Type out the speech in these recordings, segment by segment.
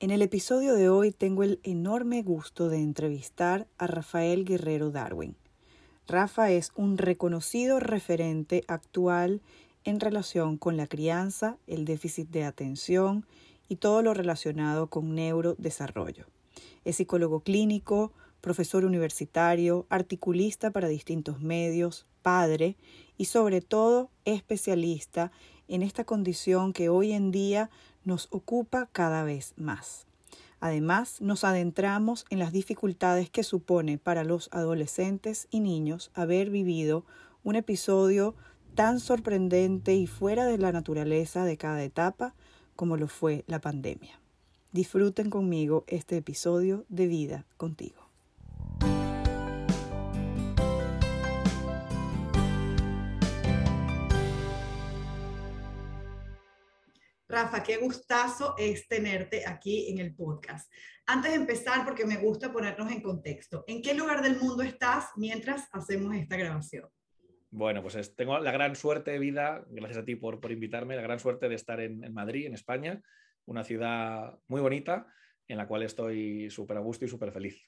En el episodio de hoy tengo el enorme gusto de entrevistar a Rafael Guerrero Darwin. Rafa es un reconocido referente actual en relación con la crianza, el déficit de atención y todo lo relacionado con neurodesarrollo. Es psicólogo clínico, profesor universitario, articulista para distintos medios, padre y sobre todo especialista en esta condición que hoy en día nos ocupa cada vez más. Además, nos adentramos en las dificultades que supone para los adolescentes y niños haber vivido un episodio tan sorprendente y fuera de la naturaleza de cada etapa como lo fue la pandemia. Disfruten conmigo este episodio de Vida contigo. Rafa, qué gustazo es tenerte aquí en el podcast. Antes de empezar, porque me gusta ponernos en contexto, ¿en qué lugar del mundo estás mientras hacemos esta grabación? Bueno, pues tengo la gran suerte de vida, gracias a ti por, por invitarme, la gran suerte de estar en, en Madrid, en España, una ciudad muy bonita en la cual estoy súper a gusto y súper feliz.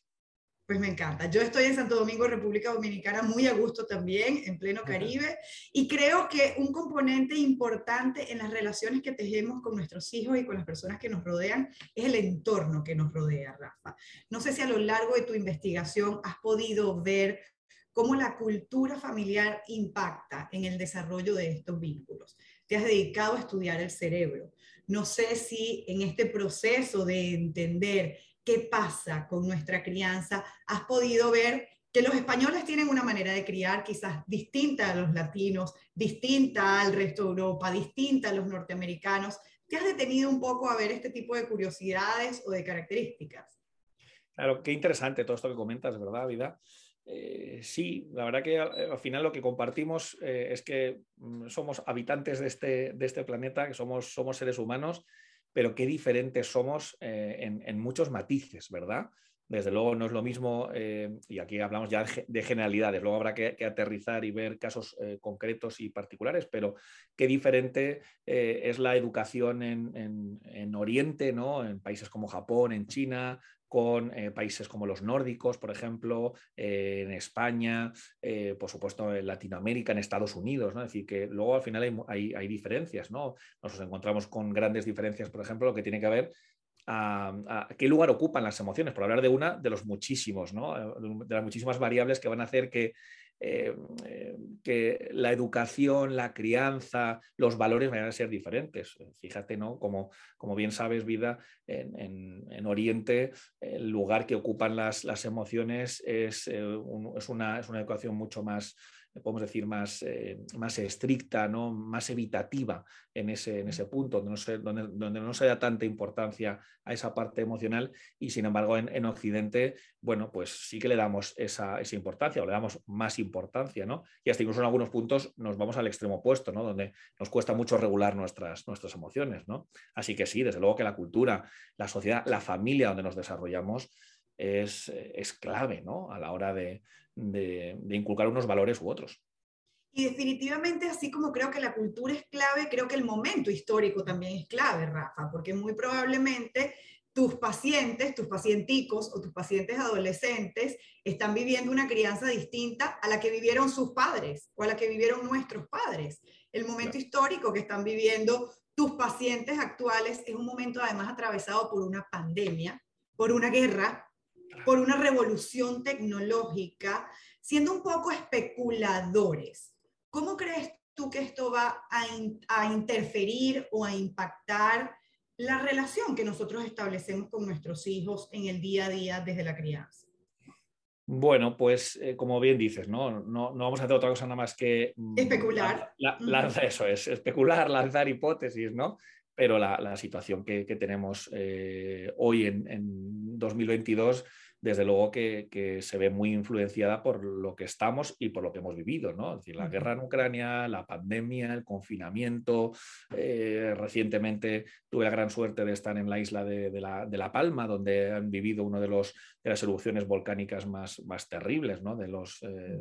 Pues me encanta. Yo estoy en Santo Domingo, República Dominicana, muy a gusto también, en pleno Caribe, y creo que un componente importante en las relaciones que tejemos con nuestros hijos y con las personas que nos rodean es el entorno que nos rodea, Rafa. No sé si a lo largo de tu investigación has podido ver cómo la cultura familiar impacta en el desarrollo de estos vínculos. Te has dedicado a estudiar el cerebro. No sé si en este proceso de entender qué pasa con nuestra crianza, has podido ver que los españoles tienen una manera de criar quizás distinta a los latinos, distinta al resto de Europa, distinta a los norteamericanos. ¿Te has detenido un poco a ver este tipo de curiosidades o de características? Claro, qué interesante todo esto que comentas, ¿verdad, Vida? Eh, sí, la verdad que al, final lo que compartimos eh, es que mm, somos habitantes de este, de este planeta, que somos, somos seres humanos pero qué diferentes somos eh, en, muchos matices, ¿verdad? Desde luego no es lo mismo, eh, y aquí hablamos ya de generalidades, luego habrá que, aterrizar y ver casos eh, concretos y particulares, pero qué diferente es la educación en, en, Oriente, ¿no? en países como Japón, en China, con eh, países como los nórdicos, por ejemplo, eh, en España, eh, por supuesto en Latinoamérica, en Estados Unidos, ¿no? Es decir, que luego al final hay, hay, diferencias, ¿no? Nos encontramos con grandes diferencias, por ejemplo, lo que tiene que ver a, qué lugar ocupan las emociones, por hablar de una de los muchísimos, ¿no? de las muchísimas variables que van a hacer que eh, eh, que la educación, la crianza, los valores vayan a ser diferentes. Fíjate, ¿no? Como, como bien sabes, vida, en, Oriente, el lugar que ocupan las, las emociones es, eh, es, una, es una educación mucho más podemos decir, más, eh, más estricta, ¿no? más evitativa en ese, en ese punto, donde no, se, donde, donde no se da tanta importancia a esa parte emocional y sin embargo en, en Occidente, bueno, pues sí que le damos esa, esa, importancia o le damos más importancia, ¿no? Y hasta incluso en algunos puntos nos vamos al extremo opuesto, ¿no? Donde nos cuesta mucho regular nuestras, nuestras emociones, ¿no? Así que sí, desde luego que la cultura, la sociedad, la familia donde nos desarrollamos, es, es, clave ¿no? a la hora de, de, inculcar unos valores u otros. Y definitivamente, así como creo que la cultura es clave, creo que el momento histórico también es clave, Rafa, porque muy probablemente tus pacientes, tus pacienticos o tus pacientes adolescentes están viviendo una crianza distinta a la que vivieron sus padres o a la que vivieron nuestros padres. El momento histórico que están viviendo tus pacientes actuales es un momento además atravesado por una pandemia, por una guerra, por una revolución tecnológica, siendo un poco especuladores. ¿Cómo crees tú que esto va a, interferir o a impactar la relación que nosotros establecemos con nuestros hijos en el día a día desde la crianza? Bueno, pues eh, como bien dices, ¿no? ¿no? No, vamos a hacer otra cosa nada más que... Mm, especular. Eso es, especular, lanzar hipótesis, ¿no? Pero la, situación que, tenemos eh, hoy en, en 2022 desde luego que, se ve muy influenciada por lo que estamos y por lo que hemos vivido, ¿no? Es decir, la guerra en Ucrania, la pandemia, el confinamiento. Eh, recientemente tuve la gran suerte de estar en la isla de, la, Palma, donde han vivido una de, los, de las erupciones volcánicas más, más terribles, ¿no? De los, eh,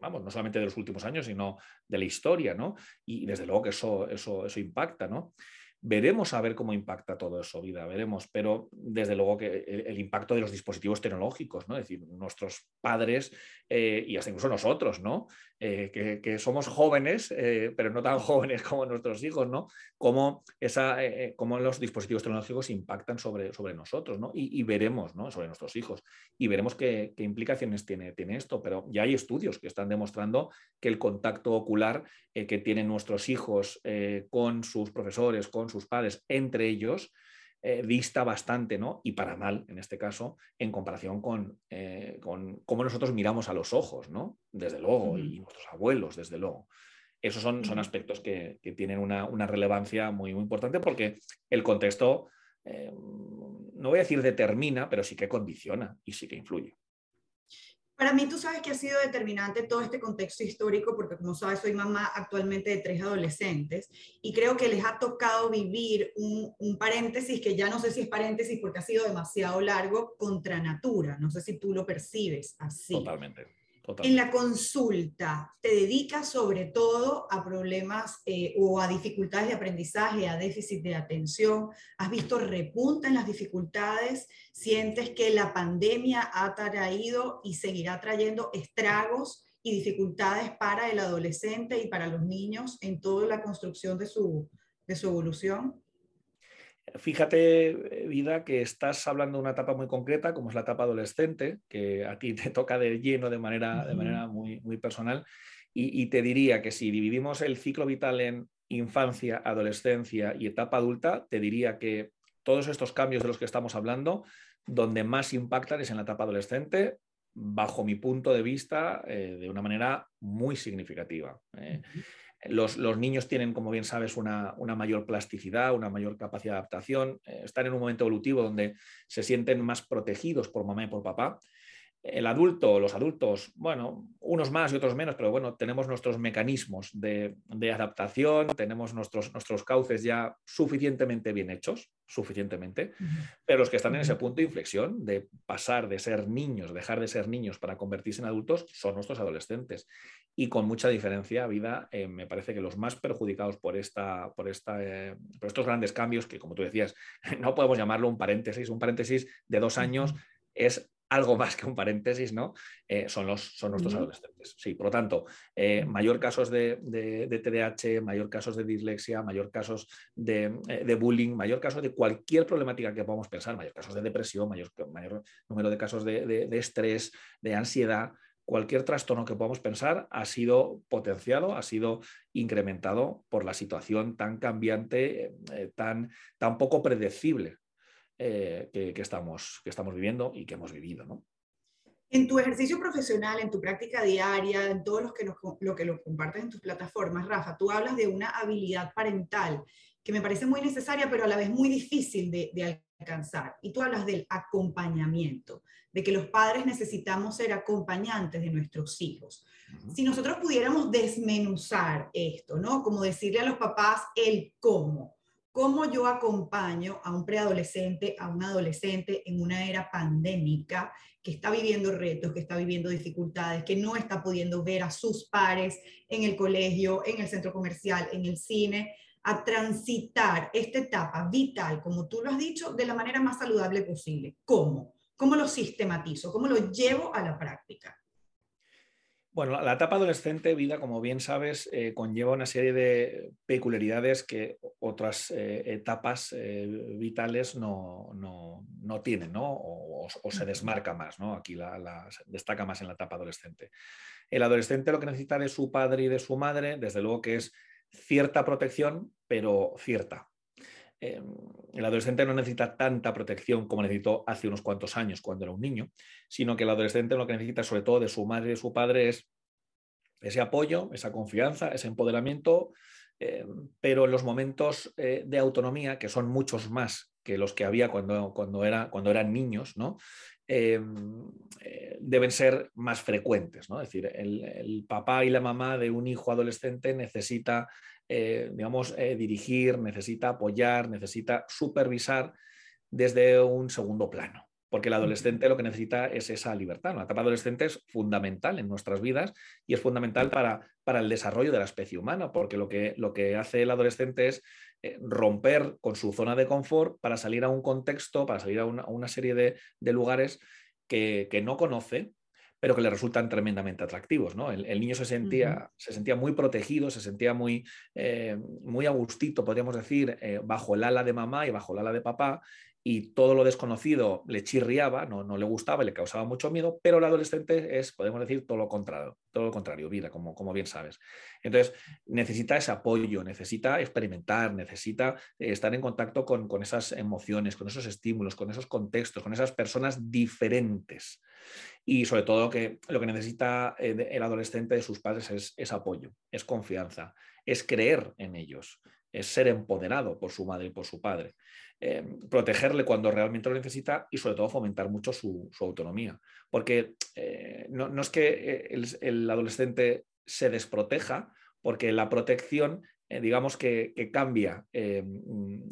vamos, no solamente de los últimos años, sino de la historia, ¿no? Y desde luego que eso, eso, eso impacta, ¿no? Veremos a ver cómo impacta todo eso, vida, veremos, pero desde luego que el, impacto de los dispositivos tecnológicos, ¿no? Es decir, nuestros padres eh, y hasta incluso nosotros, ¿no? Eh, que, somos jóvenes, eh, pero no tan jóvenes como nuestros hijos, ¿no? Cómo, esa, cómo los dispositivos tecnológicos impactan sobre, sobre nosotros, ¿no? Y, veremos, ¿no? Sobre nuestros hijos. Y veremos qué, implicaciones tiene, tiene, esto, pero ya hay estudios que están demostrando que el contacto ocular que tienen nuestros hijos con sus profesores, con sus padres, entre ellos, eh, dista bastante, ¿no? Y para mal, en este caso, en comparación con, eh, con cómo nosotros miramos a los ojos, ¿no? Desde luego, y nuestros abuelos, desde luego. Esos son, son aspectos que, tienen una, relevancia muy, muy importante porque el contexto, eh, no voy a decir determina, pero sí que condiciona y sí que influye. Para mí, tú sabes que ha sido determinante todo este contexto histórico, porque como sabes, soy mamá actualmente de tres adolescentes y creo que les ha tocado vivir un, paréntesis que ya no sé si es paréntesis porque ha sido demasiado largo contra natura. No sé si tú lo percibes así. Totalmente. En la consulta, ¿te dedicas sobre todo a problemas eh, o a dificultades de aprendizaje, a déficit de atención? ¿Has visto repunta en las dificultades? ¿Sientes que la pandemia ha traído y seguirá trayendo estragos y dificultades para el adolescente y para los niños en toda la construcción de su, de su evolución? Fíjate, Vida, que estás hablando de una etapa muy concreta, como es la etapa adolescente, que a ti te toca de lleno de manera, de manera muy, muy personal. Y, te diría que si dividimos el ciclo vital en infancia, adolescencia y etapa adulta, te diría que todos estos cambios de los que estamos hablando, donde más impactan es en la etapa adolescente, bajo mi punto de vista, eh, de una manera muy significativa. Eh. Los, niños tienen, como bien sabes, una, mayor plasticidad, una mayor capacidad de adaptación, eh, están en un momento evolutivo donde se sienten más protegidos por mamá y por papá el adulto, los adultos, bueno, unos más y otros menos, pero bueno, tenemos nuestros mecanismos de, adaptación, tenemos nuestros, nuestros cauces ya suficientemente bien hechos, suficientemente, pero los que están en ese punto de inflexión de pasar de ser niños, dejar de ser niños para convertirse en adultos, son nuestros adolescentes. Y con mucha diferencia, vida, eh, me parece que los más perjudicados por, esta, por, esta, eh, por estos grandes cambios, que como tú decías, no podemos llamarlo un paréntesis, un paréntesis de dos años es algo más que un paréntesis, ¿no? Eh, son, los, son nuestros adolescentes. Sí, por lo tanto, eh, mayor casos de, de, TDAH, mayor casos de dislexia, mayor casos de, eh, de, bullying, mayor casos de cualquier problemática que podamos pensar, mayor casos de depresión, mayor, mayor número de casos de, estrés, de ansiedad, cualquier trastorno que podamos pensar ha sido potenciado, ha sido incrementado por la situación tan cambiante, tan, tan poco predecible eh, que, estamos, que estamos viviendo y que hemos vivido. ¿no? En tu ejercicio profesional, en tu práctica diaria, en todo lo que, lo que lo compartes en tus plataformas, Rafa, tú hablas de una habilidad parental que me parece muy necesaria, pero a la vez muy difícil de, alcanzar. Y tú hablas del acompañamiento, de que los padres necesitamos ser acompañantes de nuestros hijos. Si nosotros pudiéramos desmenuzar esto, ¿no? Como decirle a los papás el cómo cómo yo acompaño a un preadolescente, a un adolescente en una era pandémica que está viviendo retos, que está viviendo dificultades, que no está pudiendo ver a sus pares en el colegio, en el centro comercial, en el cine, a transitar esta etapa vital, como tú lo has dicho, de la manera más saludable posible. ¿Cómo? ¿Cómo lo sistematizo? ¿Cómo lo llevo a la práctica? Bueno, la etapa adolescente, vida, como bien sabes, eh, conlleva una serie de peculiaridades que otras eh, etapas eh, vitales no, tienen, ¿no? O, se desmarca más, ¿no? Aquí la, destaca más en la etapa adolescente. El adolescente lo que necesita de su padre y de su madre, desde luego que es cierta protección, pero cierta. El adolescente no necesita tanta protección como necesitó hace unos cuantos años cuando era un niño, sino que el adolescente lo que necesita sobre todo de su madre y de su padre es ese apoyo, esa confianza, ese empoderamiento, eh, pero en los momentos eh, de autonomía, que son muchos más que los que había cuando, cuando, era, cuando eran niños, ¿no? em, eh, deben ser más frecuentes. ¿no? Es decir, el, papá y la mamá de un hijo adolescente necesita, eh, digamos, dirigir, necesita apoyar, necesita supervisar desde un segundo plano porque el adolescente lo que necesita es esa libertad. La etapa adolescente es fundamental en nuestras vidas y es fundamental para, para el desarrollo de la especie humana, porque lo que, lo que hace el adolescente es eh, romper con su zona de confort para salir a un contexto, para salir a una, serie de, lugares que, no conoce, pero que le resultan tremendamente atractivos. ¿no? El, niño se sentía, se sentía muy protegido, se sentía muy, eh, muy a gustito, podríamos decir, eh, bajo el ala de mamá y bajo el ala de papá, y todo lo desconocido le chirriaba, no, no le gustaba, le causaba mucho miedo, pero el adolescente es, podemos decir, todo lo contrario, todo lo contrario, vida, como, como bien sabes. Entonces, necesita ese apoyo, necesita experimentar, necesita eh, estar en contacto con, con esas emociones, con esos estímulos, con esos contextos, con esas personas diferentes. Y sobre todo que lo que necesita eh, el adolescente de sus padres es, es apoyo, es confianza, es creer en ellos, es ser empoderado por su madre y por su padre. Eh, protegerle cuando realmente lo necesita y sobre todo fomentar mucho su, autonomía. Porque eh, no, es que eh, el, adolescente se desproteja, porque la protección, digamos que, cambia mm,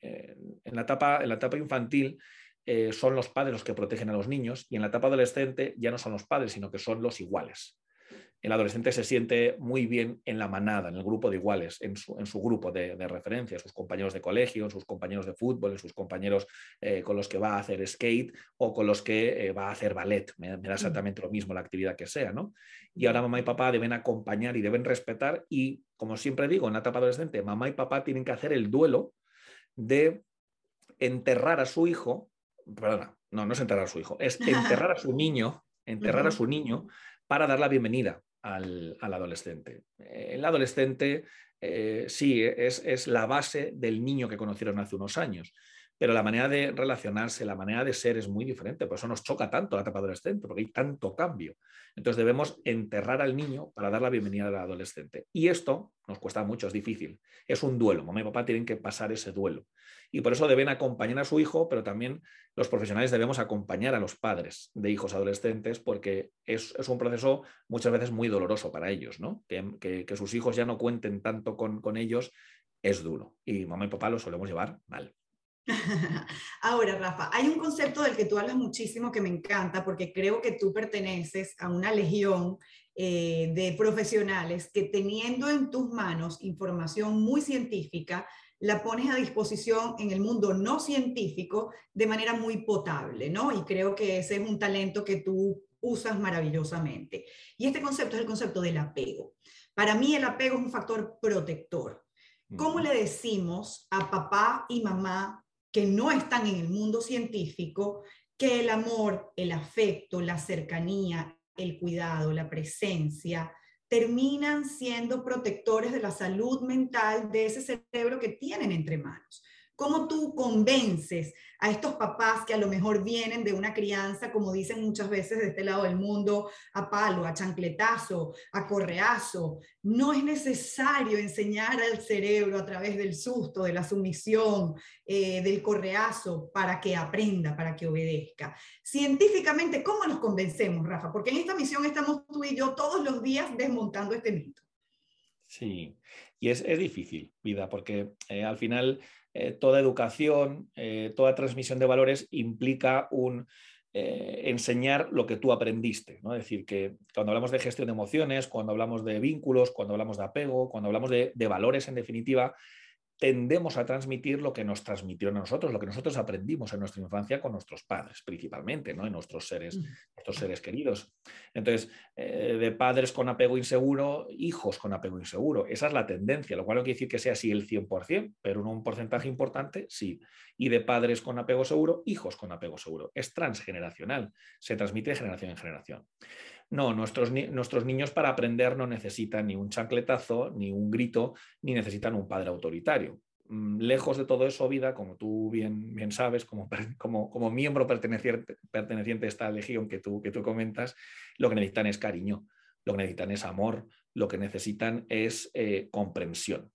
en, la etapa, en la etapa infantil. son los padres los que protegen a los niños y en la etapa adolescente ya no son los padres, sino que son los iguales el adolescente se siente muy bien en la manada, en el grupo de iguales, en su, grupo de, referencia, sus compañeros de colegio, sus compañeros de fútbol, sus compañeros eh, con los que va a hacer skate o con los que eh, va a hacer ballet. Me, da exactamente lo mismo la actividad que sea, ¿no? Y ahora mamá y papá deben acompañar y deben respetar y, como siempre digo, en la etapa adolescente, mamá y papá tienen que hacer el duelo de enterrar a su hijo, perdona, no, no es enterrar a su hijo, es enterrar a su niño, enterrar a su niño para dar la bienvenida al, adolescente. El adolescente eh, sí es, es, la base del niño que conocieron hace unos años, pero la manera de relacionarse, la manera de ser es muy diferente. Por eso nos choca tanto la etapa adolescente, porque hay tanto cambio. Entonces debemos enterrar al niño para dar la bienvenida al adolescente. Y esto nos cuesta mucho, es difícil. Es un duelo. Mamá y papá tienen que pasar ese duelo. Y por eso deben acompañar a su hijo, pero también los profesionales debemos acompañar a los padres de hijos adolescentes porque es, un proceso muchas veces muy doloroso para ellos, ¿no? Que, sus hijos ya no cuenten tanto con, con ellos es duro. Y mamá y papá lo solemos llevar mal. Ahora, Rafa, hay un concepto del que tú hablas muchísimo que me encanta porque creo que tú perteneces a una legión eh, de profesionales que teniendo en tus manos información muy científica, la pones a disposición en el mundo no científico de manera muy potable, ¿no? Y creo que ese es un talento que tú usas maravillosamente. Y este concepto es el concepto del apego. Para mí el apego es un factor protector. ¿Cómo le decimos a papá y mamá que no están en el mundo científico que el amor, el afecto, la cercanía, el cuidado, la presencia, terminan siendo protectores de la salud mental de ese cerebro que tienen entre manos. ¿Cómo tú convences a estos papás que a lo mejor vienen de una crianza, como dicen muchas veces de este lado del mundo, a palo, a chancletazo, a correazo? No es necesario enseñar al cerebro a través del susto, de la sumisión, eh, del correazo, para que aprenda, para que obedezca. Científicamente, ¿cómo nos convencemos, Rafa? Porque en esta misión estamos tú y yo todos los días desmontando este mito. Sí, y es, difícil, vida, porque eh, al final eh, toda educación, eh, toda transmisión de valores implica un enseñar lo que tú aprendiste. ¿no? Es decir, que cuando hablamos de gestión de emociones, cuando hablamos de vínculos, cuando hablamos de apego, cuando hablamos de valores en definitiva, tendemos a transmitir lo que nos transmitieron a nosotros, lo que nosotros aprendimos en nuestra infancia con nuestros padres, principalmente, ¿no? En nuestros seres, nuestros seres queridos. Entonces, eh, de padres con apego inseguro, hijos con apego inseguro. Esa es la tendencia, lo cual no quiere decir que sea así el 100%, pero en un porcentaje importante sí. Y de padres con apego seguro, hijos con apego seguro. Es transgeneracional, se transmite de generación en generación. No, nuestros, nuestros, niños para aprender no necesitan ni un chancletazo, ni un grito, ni necesitan un padre autoritario. Mm, lejos de todo eso, vida, como tú bien, bien sabes, como, como, como miembro perteneciente, perteneciente, a esta legión que tú, que tú comentas, lo que necesitan es cariño, lo que necesitan es amor, lo que necesitan es eh, comprensión.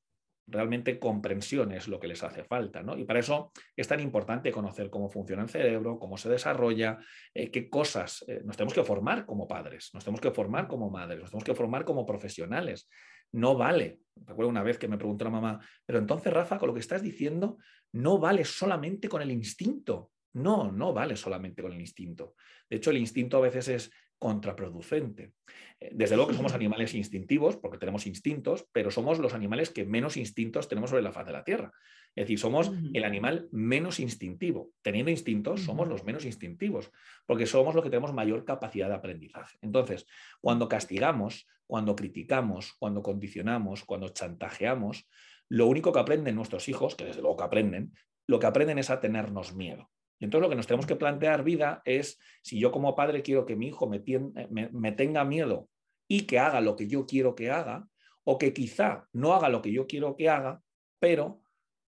Realmente comprensión es lo que les hace falta. ¿no? Y para eso es tan importante conocer cómo funciona el cerebro, cómo se desarrolla, eh, qué cosas eh, nos tenemos que formar como padres, nos tenemos que formar como madres, nos tenemos que formar como profesionales. No vale. Recuerdo una vez que me preguntó la mamá, pero entonces, Rafa, con lo que estás diciendo, no vale solamente con el instinto. No, no vale solamente con el instinto. De hecho, el instinto a veces es contraproducente. Eh, desde luego que somos animales instintivos, porque tenemos instintos, pero somos los animales que menos instintos tenemos sobre la faz de la Tierra. Es decir, somos el animal menos instintivo. Teniendo instintos, somos los menos instintivos, porque somos los que tenemos mayor capacidad de aprendizaje. Entonces, cuando castigamos, cuando criticamos, cuando condicionamos, cuando chantajeamos, lo único que aprenden nuestros hijos, que desde luego que aprenden, lo que aprenden es a tenernos miedo. Y entonces lo que nos tenemos que plantear vida es si yo como padre quiero que mi hijo eh, me, tenga miedo y que haga lo que yo quiero que haga, o que quizá no haga lo que yo quiero que haga, pero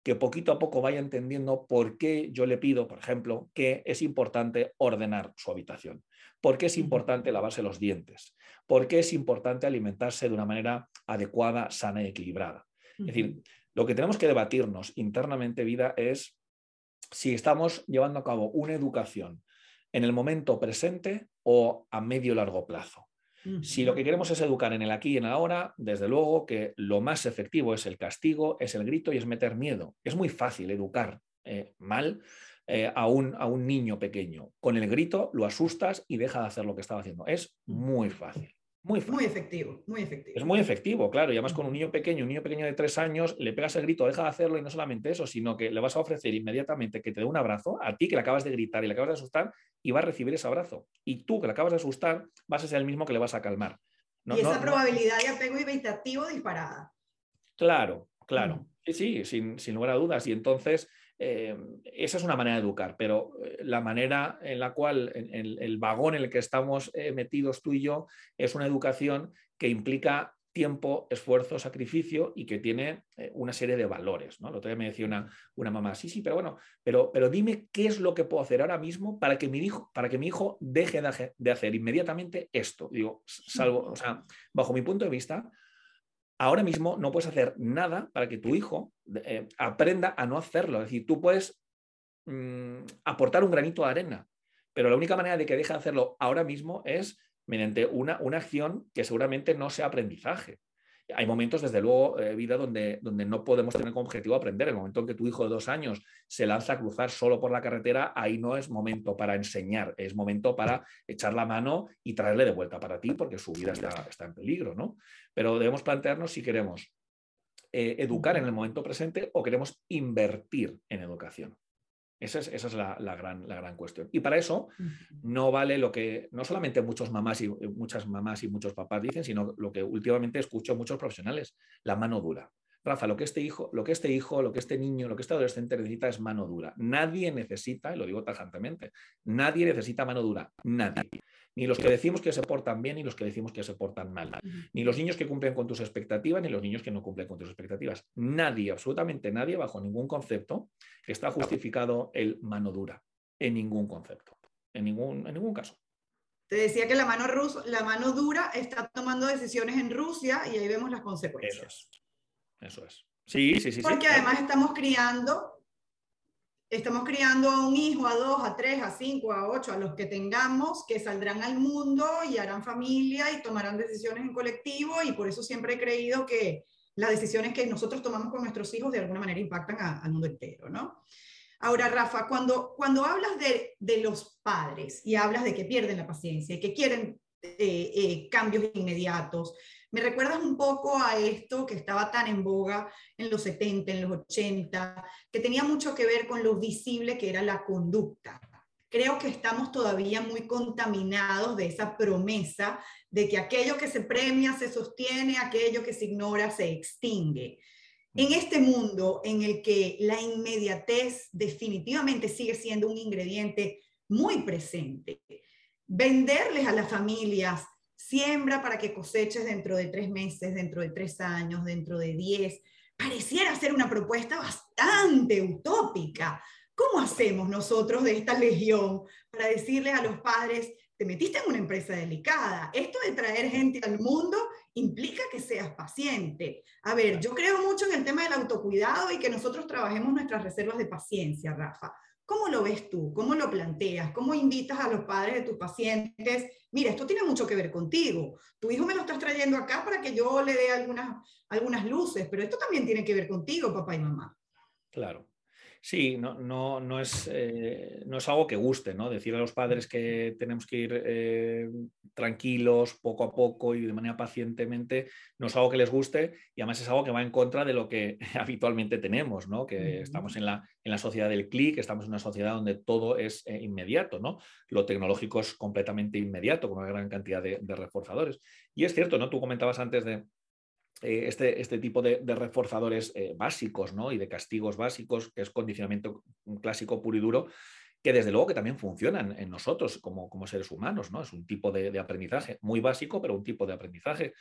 que poquito a poco vaya entendiendo por qué yo le pido, por ejemplo, que es importante ordenar su habitación, por qué es importante lavarse los dientes, por qué es importante alimentarse de una manera adecuada, sana y equilibrada. Es decir, lo que tenemos que debatirnos internamente, vida, es si estamos llevando a cabo una educación en el momento presente o a medio largo plazo. Si lo que queremos es educar en el aquí y en el ahora, desde luego que lo más efectivo es el castigo, es el grito y es meter miedo. Es muy fácil educar eh, mal eh, a, un, a un niño pequeño. Con el grito lo asustas y deja de hacer lo que estaba haciendo. Es muy fácil. Muy, efectivo, muy efectivo. Es muy efectivo, claro. Y además con un niño pequeño, un niño pequeño de tres años, le pegas el grito, deja de hacerlo y no solamente eso, sino que le vas a ofrecer inmediatamente que te dé un abrazo a ti que le acabas de gritar y le acabas de asustar y va a recibir ese abrazo. Y tú que le acabas de asustar vas a ser el mismo que le vas a calmar. y esa probabilidad de apego evitativo disparada. Claro, claro. Sí, sí, sin, sin lugar a dudas. Y entonces eh, esa es una manera de educar, pero eh, la manera en la cual el vagón en el que estamos eh, metidos tú y yo es una educación que implica tiempo, esfuerzo, sacrificio y que tiene una serie de valores. ¿no? El otro día me decía una, una mamá, sí, sí, pero bueno, pero, pero dime qué es lo que puedo hacer ahora mismo para que mi hijo, para que mi hijo deje de hacer inmediatamente esto. Digo, salvo, o sea, bajo mi punto de vista, ahora mismo no puedes hacer nada para que tu hijo eh, aprenda a no hacerlo. Es decir, tú puedes mm, aportar un granito de arena, pero la única manera de que deje de hacerlo ahora mismo es mediante una, una acción que seguramente no sea aprendizaje. Hay momentos, desde luego, eh, vida donde, donde no podemos tener como objetivo aprender. El momento en que tu hijo de dos años se lanza a cruzar solo por la carretera, ahí no es momento para enseñar, es momento para echar la mano y traerle de vuelta para ti, porque su vida está, en peligro, ¿no? Pero debemos plantearnos si queremos eh, educar en el momento presente o queremos invertir en educación. Esa es, la, gran, la, gran, cuestión. Y para eso no vale lo que no solamente muchos mamás y, muchas mamás y muchos papás dicen, sino lo que últimamente escucho muchos profesionales, la mano dura. Rafa, lo que este hijo, lo que este hijo, lo que este niño, lo que este adolescente necesita es mano dura. Nadie necesita, y lo digo tajantemente, nadie necesita mano dura. Nadie. Ni los que decimos que se portan bien, ni los que decimos que se portan mal. Ni los niños que cumplen con tus expectativas, ni los niños que no cumplen con tus expectativas. Nadie, absolutamente nadie, bajo ningún concepto, está justificado el mano dura. En ningún concepto. En ningún, en ningún caso. Te decía que la mano, la mano dura está tomando decisiones en Rusia y ahí vemos las consecuencias. Eso es. Eso es. Sí, sí, sí. Porque además estamos criando estamos criando a un hijo, a dos, a tres, a cinco, a ocho, a los que tengamos, que saldrán al mundo y harán familia y tomarán decisiones en colectivo y por eso siempre he creído que las decisiones que nosotros tomamos con nuestros hijos de alguna manera impactan al mundo entero, ¿no? Ahora, Rafa, cuando, cuando hablas de, de, los padres y hablas de que pierden la paciencia y que quieren eh, eh, cambios inmediatos, me recuerdas un poco a esto que estaba tan en boga en los 70, en los 80, que tenía mucho que ver con lo visible que era la conducta. Creo que estamos todavía muy contaminados de esa promesa de que aquello que se premia se sostiene, aquello que se ignora se extingue. En este mundo en el que la inmediatez definitivamente sigue siendo un ingrediente muy presente, venderles a las familias siembra para que coseches dentro de tres meses, dentro de tres años, dentro de diez. Pareciera ser una propuesta bastante utópica. ¿Cómo hacemos nosotros de esta legión para decirles a los padres, te metiste en una empresa delicada? Esto de traer gente al mundo implica que seas paciente. A ver, yo creo mucho en el tema del autocuidado y que nosotros trabajemos nuestras reservas de paciencia, Rafa. ¿Cómo lo ves tú? ¿Cómo lo planteas? ¿Cómo invitas a los padres de tus pacientes? Mira, esto tiene mucho que ver contigo. Tu hijo me lo estás trayendo acá para que yo le dé algunas, algunas luces, pero esto también tiene que ver contigo, papá y mamá. Claro. Sí, no, no, no, es, eh, no es algo que guste, ¿no? Decir a los padres que tenemos que ir eh, tranquilos, poco a poco y de manera pacientemente, no es algo que les guste y además es algo que va en contra de lo que habitualmente tenemos, ¿no? Que estamos en la, en la sociedad del clic, estamos en una sociedad donde todo es eh, inmediato, ¿no? Lo tecnológico es completamente inmediato, con una gran cantidad de, de reforzadores. Y es cierto, ¿no? Tú comentabas antes de, eh, este, este, tipo de, reforzadores eh, básicos ¿no? y de castigos básicos, que es condicionamiento clásico puro y duro, que desde luego que también funcionan en nosotros como, como seres humanos, ¿no? Es un tipo de, aprendizaje muy básico, pero un tipo de aprendizaje.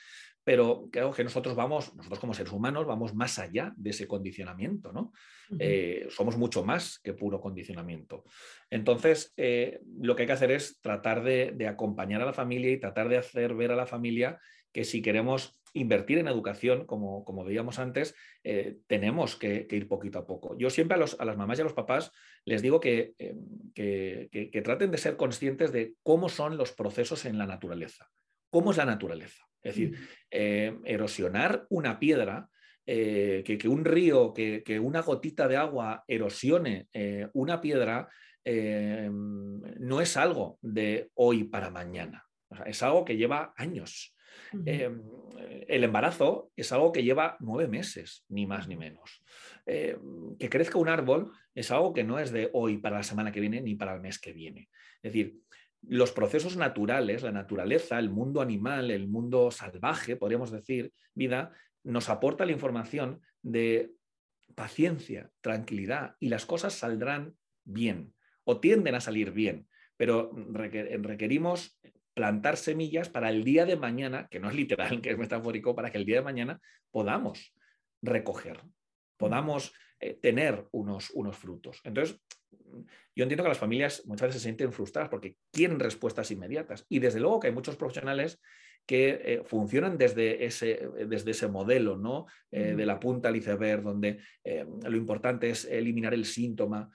Pero creo que nosotros vamos, nosotros como seres humanos, vamos más allá de ese condicionamiento, ¿no? Eh, somos mucho más que puro condicionamiento. Entonces, lo que hay que hacer es tratar de, de acompañar a la familia y tratar de hacer ver a la familia que si queremos invertir en educación, como, como veíamos antes, eh, tenemos que, ir poquito a poco. Yo siempre a, los, a, las mamás y a los papás les digo que, eh, que, traten de ser conscientes de cómo son los procesos en la naturaleza. ¿Cómo es la naturaleza? Es decir, eh, erosionar una piedra, que, un río, que, una gotita de agua erosione una piedra, no es algo de hoy para mañana. es algo que lleva años. Em, el embarazo es algo que lleva nueve meses, ni más ni menos. Em, que crezca un árbol es algo que no es de hoy para la semana que viene ni para el mes que viene. Es decir, los procesos naturales, la naturaleza, el mundo animal, el mundo salvaje, podríamos decir, vida, nos aporta la información de paciencia, tranquilidad y las cosas saldrán bien o tienden a salir bien, pero requerimos plantar semillas para el día de mañana, que no es literal, que es metafórico, para que el día de mañana podamos recoger, podamos eh, tener unos, unos frutos. Entonces, yo entiendo que las familias muchas veces se sienten frustradas porque quieren respuestas inmediatas. Y desde luego que hay muchos profesionales que eh, funcionan desde ese, desde ese modelo, ¿no? Eh, de la punta al iceberg, donde lo importante es eliminar el síntoma.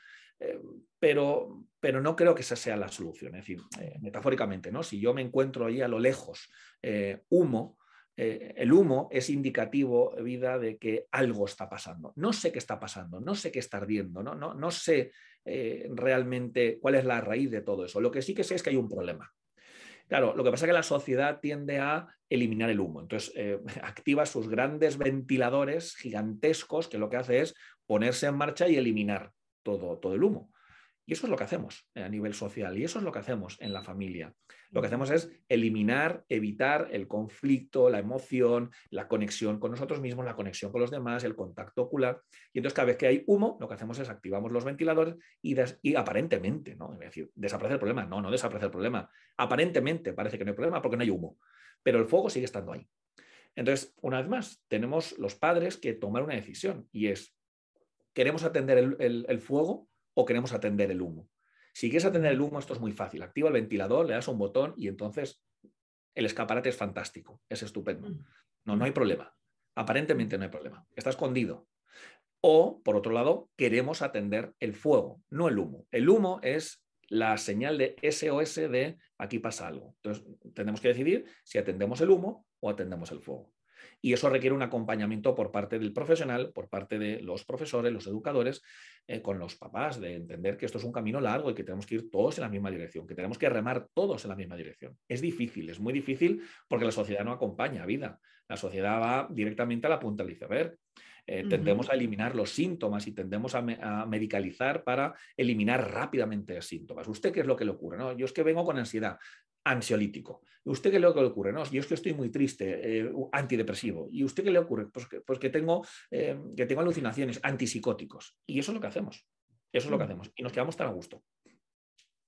pero, pero no creo que esa sea la solución. Es decir, eh, metafóricamente, ¿no? si yo me encuentro ahí a lo lejos eh, humo, eh, el humo es indicativo, vida, de que algo está pasando. No sé qué está pasando, no sé qué está ardiendo, no, no, no sé realmente cuál es la raíz de todo eso. Lo que sí que sé es que hay un problema. Claro, lo que pasa es que la sociedad tiende a eliminar el humo. Entonces, activa sus grandes ventiladores gigantescos que lo que hace es ponerse en marcha y eliminar todo, todo el humo. Y eso es lo que hacemos a nivel social y eso es lo que hacemos en la familia. Lo que hacemos es eliminar, evitar el conflicto, la emoción, la conexión con nosotros mismos, la conexión con los demás, el contacto ocular. Y entonces cada vez que hay humo, lo que hacemos es activamos los ventiladores y, y aparentemente, ¿no? Es decir, desaparece el problema. No, no desaparece el problema. Aparentemente parece que no hay problema porque no hay humo, pero el fuego sigue estando ahí. Entonces, una vez más, tenemos los padres que tomar una decisión y es, ¿queremos atender el fuego o queremos atender el humo. Si quieres atender el humo, esto es muy fácil. Activa el ventilador, le das un botón y entonces el escaparate es fantástico, es estupendo. Mm. No, no hay problema. Aparentemente no hay problema. Está escondido. O, por otro lado, queremos atender el fuego, no el humo. El humo es la señal de SOS de aquí pasa algo. Entonces, tenemos que decidir si atendemos el humo o atendemos el fuego. Y eso requiere un acompañamiento por parte del profesional, por parte de los profesores, los educadores, eh, con los papás, de entender que esto es un camino largo y que tenemos que ir todos en la misma dirección, que tenemos que remar todos en la misma dirección. Es difícil, es muy difícil porque la sociedad no acompaña a vida. La sociedad va directamente a la punta del iceberg. Eh, tendemos a eliminar los síntomas y tendemos a, medicalizar para eliminar rápidamente síntomas. ¿Usted qué es lo que le ocurre? No? Yo es que vengo con ansiedad ansiolítico. ¿Y usted qué le ocurre? No, yo es que estoy muy triste, eh, antidepresivo. ¿Y usted qué le ocurre? Pues que, pues que tengo, eh, que tengo alucinaciones, antipsicóticos. Y eso es lo que hacemos. Eso es lo que mm. hacemos. Y nos quedamos tan a gusto.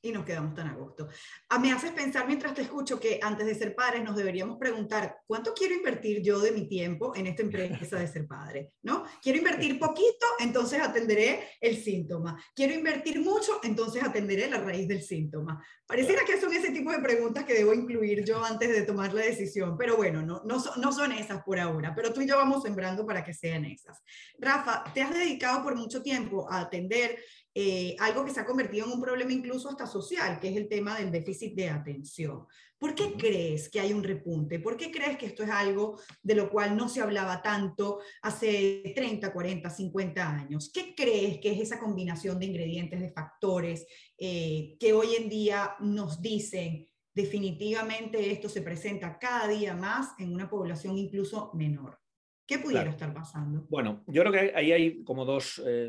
Y nos quedamos tan a gusto. Ah, me haces pensar mientras te escucho que antes de ser padres nos deberíamos preguntar, ¿cuánto quiero invertir yo de mi tiempo en esta empresa de ser padre? ¿No? Quiero invertir poquito, entonces atenderé el síntoma. Quiero invertir mucho, entonces atenderé la raíz del síntoma. Pareciera que son ese tipo de preguntas que debo incluir yo antes de tomar la decisión, pero bueno, no, no, no son esas por ahora, pero tú y yo vamos sembrando para que sean esas. Rafa, te has dedicado por mucho tiempo a atender eh, algo que se ha convertido en un problema incluso hasta social, que es el tema del déficit de atención. ¿Por qué crees que hay un repunte? ¿Por qué crees que esto es algo de lo cual no se hablaba tanto hace 30, 40, 50 años? ¿Qué crees que es esa combinación de ingredientes, de factores eh, que hoy en día nos dicen definitivamente esto se presenta cada día más en una población incluso menor? ¿Qué pudiera estar pasando? Bueno, yo creo que ahí hay como dos, eh,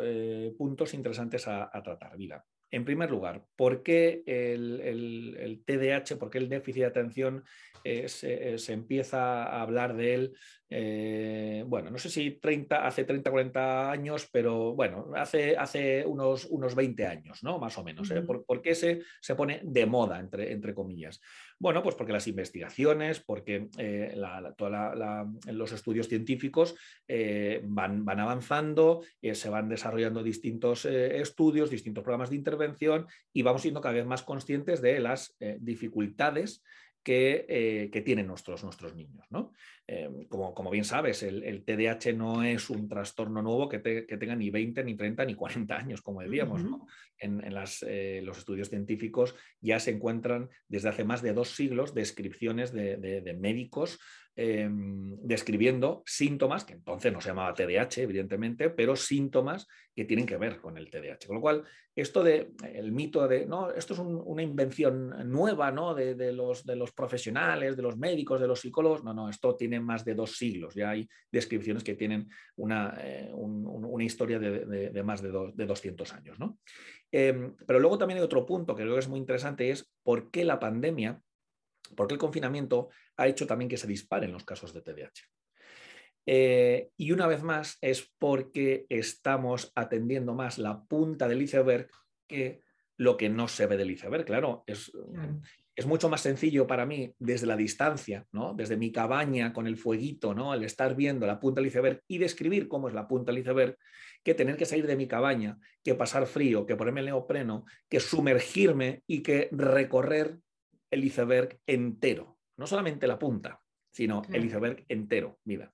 eh, puntos interesantes a, tratar. Mira, en primer lugar, ¿por qué el, el, TDAH, por qué el déficit de atención eh, se, empieza a hablar de él? Bueno, no sé si 30, hace 30, 40 años, pero bueno, hace, hace unos, unos 20 años, ¿no? Más o menos. ¿Por, qué se, se pone de moda, entre, entre comillas? Bueno, pues porque las investigaciones, porque eh, los estudios científicos eh, van, van, avanzando, eh, se van desarrollando distintos estudios, distintos programas de intervención y vamos siendo cada vez más conscientes de las dificultades que, que, tienen nuestros, nuestros niños. ¿no? como, como, bien sabes, el, el, TDAH no es un trastorno nuevo que, que, tenga ni 20, ni 30, ni 40 años, como decíamos. ¿no? en, eh, los estudios científicos ya se encuentran desde hace más de dos siglos descripciones de, médicos em, describiendo síntomas, que entonces no se llamaba TDAH, evidentemente, pero síntomas que tienen que ver con el TDAH. Con lo cual, esto de el mito de, no, esto es una invención nueva ¿no? de, los, de los profesionales, de los médicos, de los psicólogos, no, no, esto tiene más de dos siglos, ya hay descripciones que tienen una, eh, una historia de, más de, de 200 años. ¿no? Em, pero luego también hay otro punto que creo que es muy interesante, es por qué la pandemia, por qué el confinamiento ha hecho también que se disparen los casos de TDAH. Eh, y una vez más es porque estamos atendiendo más la punta del iceberg que lo que no se ve del iceberg. Claro, es, es mucho más sencillo para mí desde la distancia, ¿no? desde mi cabaña con el fueguito, ¿no? el estar viendo la punta del iceberg y describir cómo es la punta del iceberg, que tener que salir de mi cabaña, que pasar frío, que ponerme el neopreno, que sumergirme y que recorrer el iceberg entero, no solamente la punta, sino el iceberg entero, mira.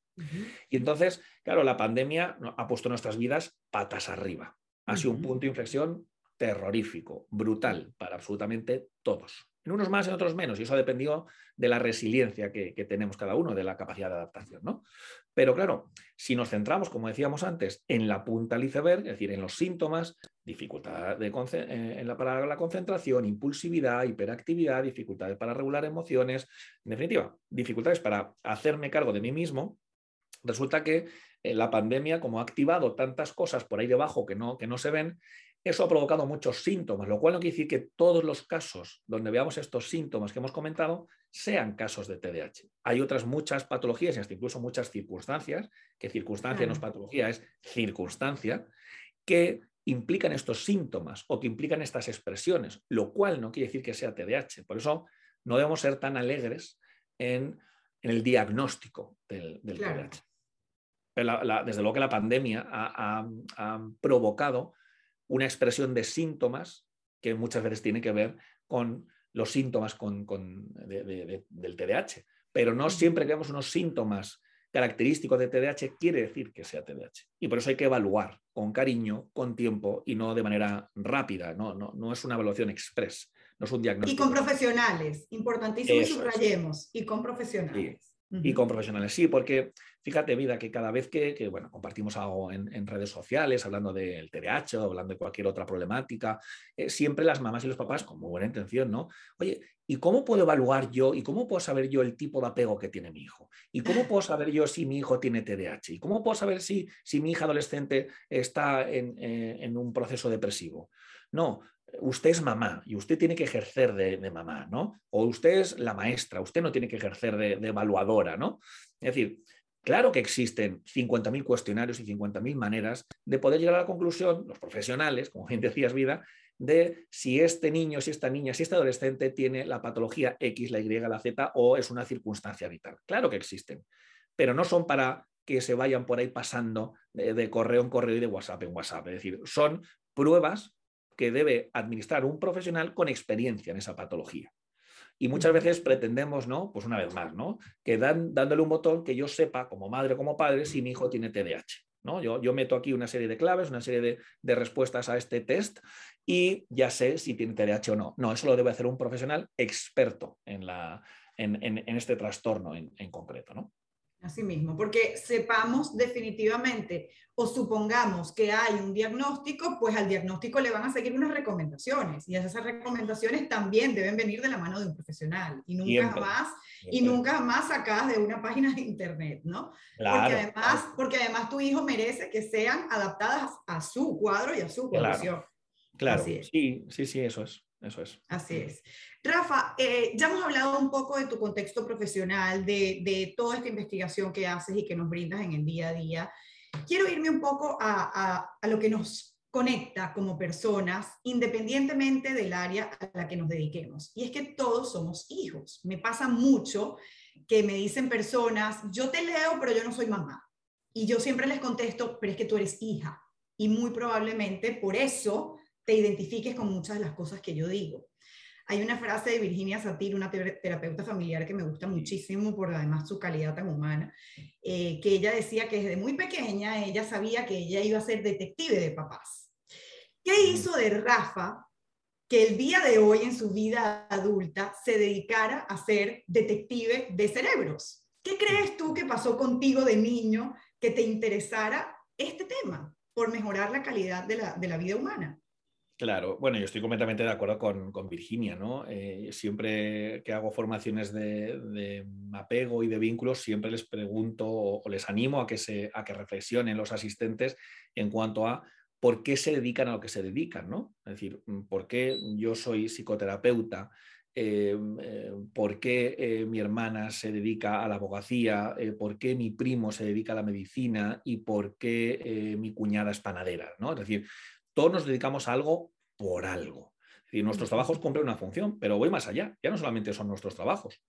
Y entonces, claro, la pandemia ha puesto nuestras vidas patas arriba. Ha sido un punto de inflexión terrorífico, brutal para absolutamente todos. En unos más, en otros menos, y eso ha dependido de la resiliencia que, tenemos cada uno, de la capacidad de adaptación. ¿no? Pero claro, si nos centramos, como decíamos antes, en la punta del iceberg, es decir, en los síntomas, dificultad de, eh, en la, para la concentración, impulsividad, hiperactividad, dificultades para regular emociones, en definitiva, dificultades para hacerme cargo de mí mismo, resulta que eh, la pandemia, como ha activado tantas cosas por ahí debajo que no, que no se ven, eso ha provocado muchos síntomas, lo cual no quiere decir que todos los casos donde veamos estos síntomas que hemos comentado sean casos de TDAH. Hay otras muchas patologías y hasta incluso muchas circunstancias, que circunstancia no es patología, es circunstancia, que implican estos síntomas o que implican estas expresiones, lo cual no quiere decir que sea TDAH. Por eso no debemos ser tan alegres en, el diagnóstico del, TDAH. desde luego que la pandemia ha provocado una expresión de síntomas que muchas veces tiene que ver con los síntomas con, del TDAH. Pero no siempre que vemos unos síntomas característicos de TDAH quiere decir que sea TDAH. Y por eso hay que evaluar con cariño, con tiempo y no de manera rápida. No, no, no es una evaluación express, no es un diagnóstico. Y con profesionales, importantísimo subrayemos, y con profesionales. Y con profesionales, sí, porque fíjate, vida, que cada vez que, bueno, compartimos algo en, redes sociales, hablando del TDAH o hablando de cualquier otra problemática, eh, siempre las mamás y los papás, con muy buena intención, ¿no? Oye, ¿y cómo puedo evaluar yo y cómo puedo saber yo el tipo de apego que tiene mi hijo? ¿Y cómo puedo saber yo si mi hijo tiene TDAH? ¿Y cómo puedo saber si, si mi hija adolescente está en, eh, en un proceso depresivo? No, usted es mamá y usted tiene que ejercer de, mamá, ¿no? O usted es la maestra, usted no tiene que ejercer de, evaluadora, ¿no? Es decir, claro que existen 50.000 cuestionarios y 50.000 maneras de poder llegar a la conclusión, los profesionales, como bien decías, Vida, de si este niño, si esta niña, si este adolescente tiene la patología X, la Y, la Z o es una circunstancia vital. Claro que existen, pero no son para que se vayan por ahí pasando de, correo en correo y de WhatsApp en WhatsApp. Es decir, son pruebas que debe administrar un profesional con experiencia en esa patología. Y muchas veces pretendemos, ¿no? Pues una vez más, ¿no? Que dan, dándole un botón que yo sepa, como madre, como padre, si mi hijo tiene TDAH. ¿no? Yo, yo meto aquí una serie de claves, una serie de, respuestas a este test y ya sé si tiene TDAH o no. No, eso lo debe hacer un profesional experto en, la, en, este trastorno en, en concreto, ¿no? Así mismo, porque sepamos definitivamente o supongamos que hay un diagnóstico, pues al diagnóstico le van a seguir unas recomendaciones y esas recomendaciones también deben venir de la mano de un profesional y nunca más y nunca más sacadas de una página de internet, ¿no? porque, además, porque además tu hijo merece que sean adaptadas a su cuadro y a su condición. Claro, sí, sí, sí, eso es. Eso es. Así es. Rafa, eh, ya hemos hablado un poco de tu contexto profesional, de, de, toda esta investigación que haces y que nos brindas en el día a día. Quiero irme un poco a, a, a lo que nos conecta como personas, independientemente del área a la que nos dediquemos. Y es que todos somos hijos. Me pasa mucho que me dicen personas, yo te leo, pero yo no soy mamá. Y yo siempre les contesto, pero es que tú eres hija. Y muy probablemente por eso te identifiques con muchas de las cosas que yo digo. Hay una frase de Virginia Satir, una terapeuta familiar que me gusta muchísimo por además su calidad tan humana, eh, que ella decía que desde muy pequeña ella sabía que ella iba a ser detective de papás. ¿Qué hizo de Rafa que el día de hoy en su vida adulta se dedicara a ser detective de cerebros? ¿Qué crees tú que pasó contigo de niño que te interesara este tema por mejorar la calidad de la, de la vida humana? Claro, bueno, yo estoy completamente de acuerdo con, Virginia, ¿no? Eh, siempre que hago formaciones de, apego y de vínculos, siempre les pregunto o, les animo a que, se, a que reflexionen los asistentes en cuanto a por qué se dedican a lo que se dedican, ¿no? Es decir, mm, por qué yo soy psicoterapeuta, eh, eh, por qué mi hermana se dedica a la abogacía, por qué mi primo se dedica a la medicina y por qué mi cuñada es panadera, ¿no? Es decir, todos nos dedicamos a algo por algo. Y nuestros trabajos cumplen una función, pero voy más allá. Ya no solamente son nuestros trabajos,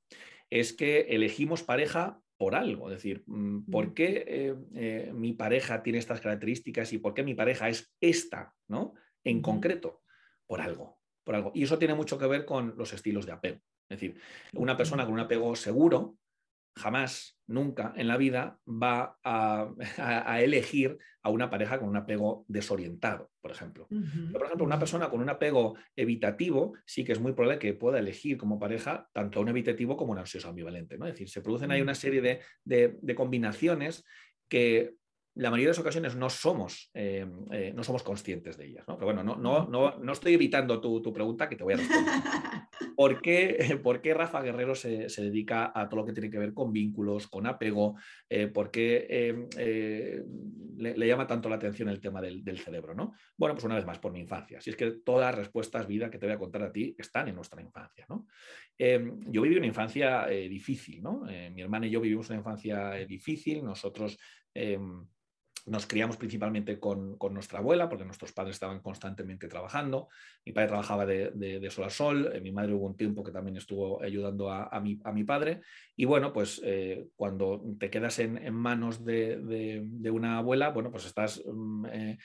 es que elegimos pareja por algo. Es decir, mm, ¿por qué eh, eh, mi pareja tiene estas características y por qué mi pareja es esta, ¿no? En concreto, por algo, por algo. Y eso tiene mucho que ver con los estilos de apego. Es decir, una persona con un apego seguro jamás, nunca en la vida va a, elegir a una pareja con un apego desorientado, por ejemplo. por ejemplo, una persona con un apego evitativo sí que es muy probable que pueda elegir como pareja tanto un evitativo como un ansioso ambivalente. ¿no? Es decir, se producen ahí una serie de combinaciones que la mayoría de las ocasiones no somos, eh, eh, no somos conscientes de ellas. ¿no? Pero bueno, no, no, no, no estoy evitando tu, tu, pregunta que te voy a responder. ¿Por qué, por qué Rafa Guerrero se, se, dedica a todo lo que tiene que ver con vínculos, con apego? Eh, ¿Por qué le, le, llama tanto la atención el tema del, del, cerebro? ¿no? Bueno, pues una vez más, por mi infancia. Si es que todas las respuestas, vida, que te voy a contar a ti están en nuestra infancia. ¿no? yo viví una infancia difícil. ¿no? mi hermana y yo vivimos una infancia difícil. Nosotros em, nos criamos principalmente con, nuestra abuela, porque nuestros padres estaban constantemente trabajando. Mi padre trabajaba de, sol a sol, eh, mi madre hubo un tiempo que también estuvo ayudando a, mi, a mi, padre. Y bueno, pues eh, cuando te quedas en, manos de, una abuela, bueno, pues estás mm, eh,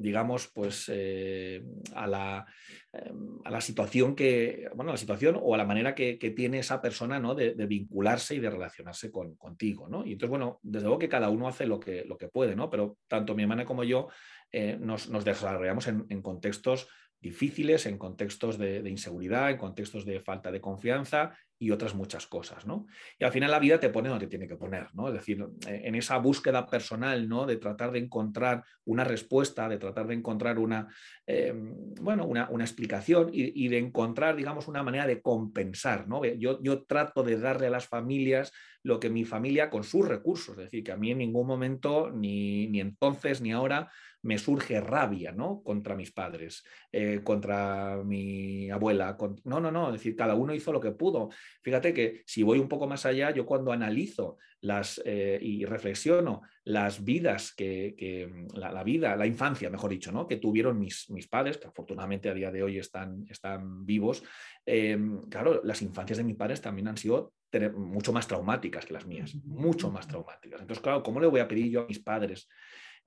digamos, pues eh, a, la, em, a, la, situación que, bueno, la situación o a la manera que, tiene esa persona ¿no? de, vincularse y de relacionarse con, contigo, ¿no? Y entonces, bueno, desde luego que cada uno hace lo que, lo que puede, ¿no? Pero tanto mi hermana como yo eh, nos, desarrollamos en, contextos difíciles, en contextos de, inseguridad, en contextos de falta de confianza y otras muchas cosas, ¿no? Y al final la vida te pone donde tiene que poner, ¿no? Es decir, eh, en esa búsqueda personal, ¿no? De tratar de encontrar una respuesta, de tratar de encontrar una, eh, bueno, una, explicación y, de encontrar, digamos, una manera de compensar, ¿no? Yo, yo trato de darle a las familias lo que mi familia con sus recursos, es decir, que a mí en ningún momento, ni, ni entonces ni ahora, me surge rabia, ¿no? Contra mis padres, eh, contra mi abuela. No, no, no, es decir, cada uno hizo lo que pudo. Fíjate que si voy un poco más allá, yo cuando analizo las, eh, y reflexiono las vidas que, la, vida, la infancia, mejor dicho, ¿no? que tuvieron mis, mis padres, que afortunadamente a día de hoy están, están vivos, em, claro, las infancias de mis padres también han sido mucho más traumáticas que las mías, mucho más traumáticas. Entonces, claro, ¿cómo le voy a pedir yo a mis padres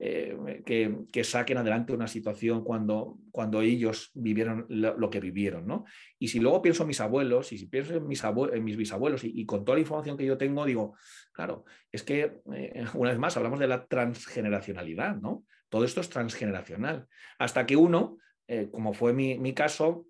eh, que, saquen adelante una situación cuando, cuando ellos vivieron lo, que vivieron. ¿no? Y si luego pienso en mis abuelos, y si pienso en mis, mis bisabuelos, y, con toda la información que yo tengo, digo, claro, es que, eh, una vez más, hablamos de la transgeneracionalidad, ¿no? Todo esto es transgeneracional. Hasta que uno, eh, como fue mi, mi caso,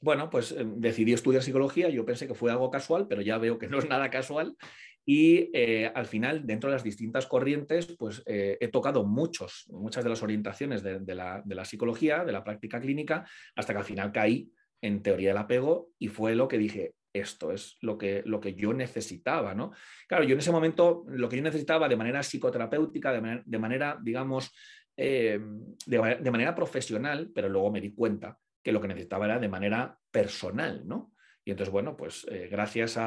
bueno, pues decidí estudiar psicología, yo pensé que fue algo casual, pero ya veo que no es nada casual y eh, al final, dentro de las distintas corrientes, pues eh, he tocado muchos, muchas de las orientaciones de, la, psicología, de la práctica clínica, hasta que al final caí en teoría del apego y fue lo que dije, esto es lo que, lo que yo necesitaba, ¿no? Claro, yo en ese momento lo que yo necesitaba de manera psicoterapéutica, de manera, digamos, eh, de, manera profesional, pero luego me di cuenta que lo que necesitaba era de manera personal, ¿no? Y entonces, bueno, pues eh, gracias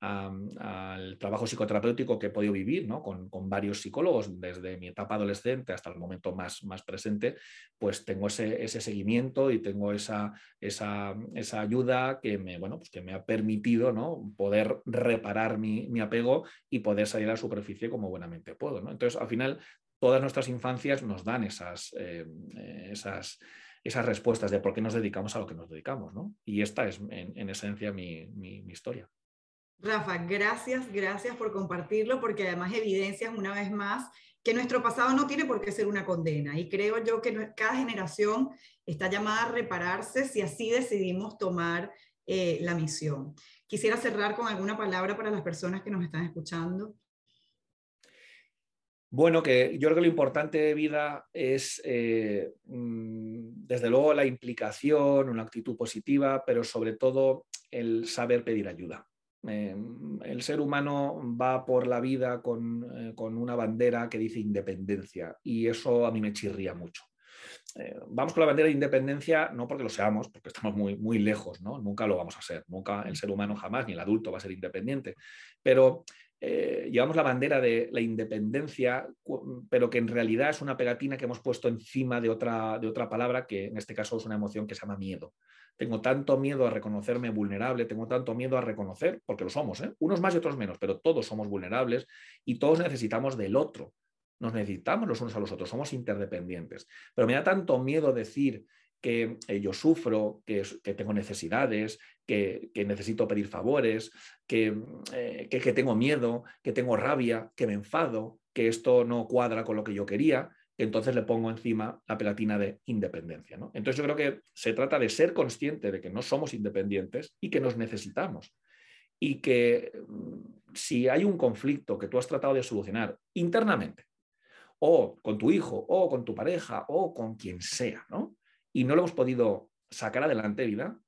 al trabajo psicoterapéutico que he podido vivir ¿no? con, varios psicólogos desde mi etapa adolescente hasta el momento más, más presente, pues tengo ese, seguimiento y tengo esa, esa, ayuda que me, bueno, pues que me ha permitido ¿no? poder reparar mi, apego y poder salir a la superficie como buenamente puedo. ¿no? Entonces, al final, todas nuestras infancias nos dan esas, eh, esas esas respuestas de por qué nos dedicamos a lo que nos dedicamos, ¿no? Y esta es en, esencia mi, historia. Rafa, gracias, gracias por compartirlo, porque además evidencias una vez más que nuestro pasado no tiene por qué ser una condena. Y creo yo que cada generación está llamada a repararse si así decidimos tomar eh, la misión. Quisiera cerrar con alguna palabra para las personas que nos están escuchando. Bueno, que yo creo que lo importante de vida es, eh, mm, desde luego, la implicación, una actitud positiva, pero sobre todo el saber pedir ayuda. Eh, el ser humano va por la vida con, eh, con, una bandera que dice independencia y eso a mí me chirría mucho. vamos con la bandera de independencia no porque lo seamos, porque estamos muy, muy lejos, ¿no? nunca lo vamos a ser, nunca el ser humano jamás, ni el adulto va a ser independiente, pero eh, llevamos la bandera de la independencia, pero que en realidad es una pegatina que hemos puesto encima de otra, de otra palabra, que en este caso es una emoción que se llama miedo. Tengo tanto miedo a reconocerme vulnerable, tengo tanto miedo a reconocer, porque lo somos, ¿eh? unos más y otros menos, pero todos somos vulnerables y todos necesitamos del otro. Nos necesitamos los unos a los otros, somos interdependientes. Pero me da tanto miedo decir que eh, yo sufro, que, tengo necesidades, que, necesito pedir favores, eh, que, que, tengo miedo, que tengo rabia, que me enfado, que esto no cuadra con lo que yo quería, entonces le pongo encima la pegatina de independencia. ¿no? Entonces yo creo que se trata de ser consciente de que no somos independientes y que nos necesitamos. Y que mm, si hay un conflicto que tú has tratado de solucionar internamente, o con tu hijo, o con tu pareja, o con quien sea, ¿no? Y no lo hemos podido sacar adelante, vida,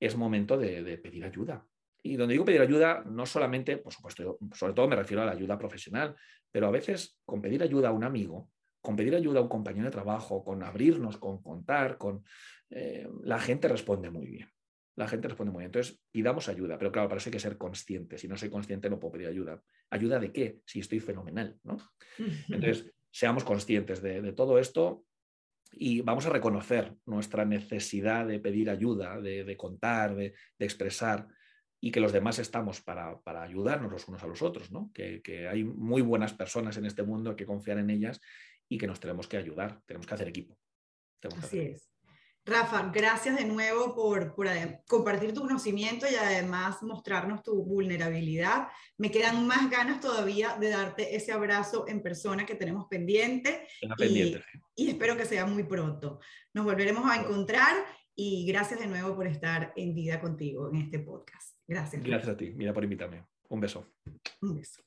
es momento de, pedir ayuda. Y donde digo pedir ayuda, no solamente, por supuesto, sobre todo me refiero a la ayuda profesional, pero a veces con pedir ayuda a un amigo, con pedir ayuda a un compañero de trabajo, con abrirnos, con contar, con eh, la gente responde muy bien. La gente responde muy bien. Entonces, pidamos ayuda, pero claro, para eso hay que ser consciente. Si no soy consciente, no puedo pedir ayuda. ¿Ayuda de qué? Si estoy fenomenal, ¿no? Entonces, seamos conscientes de todo esto y vamos a reconocer nuestra necesidad de pedir ayuda, de, contar, de, expresar y que los demás estamos para, ayudarnos los unos a los otros, ¿no? que, hay muy buenas personas en este mundo, hay que confiar en ellas y que nos tenemos que ayudar, tenemos que hacer equipo. Así es. Rafa, gracias de nuevo por, compartir tu conocimiento y además mostrarnos tu vulnerabilidad. Me quedan más ganas todavía de darte ese abrazo en persona que tenemos pendiente. pendiente. Y, espero que sea muy pronto. Nos volveremos a encontrar y gracias de nuevo por estar en vida contigo en este podcast. Gracias. Gracias a ti, mira por invitarme. Un beso. Un beso.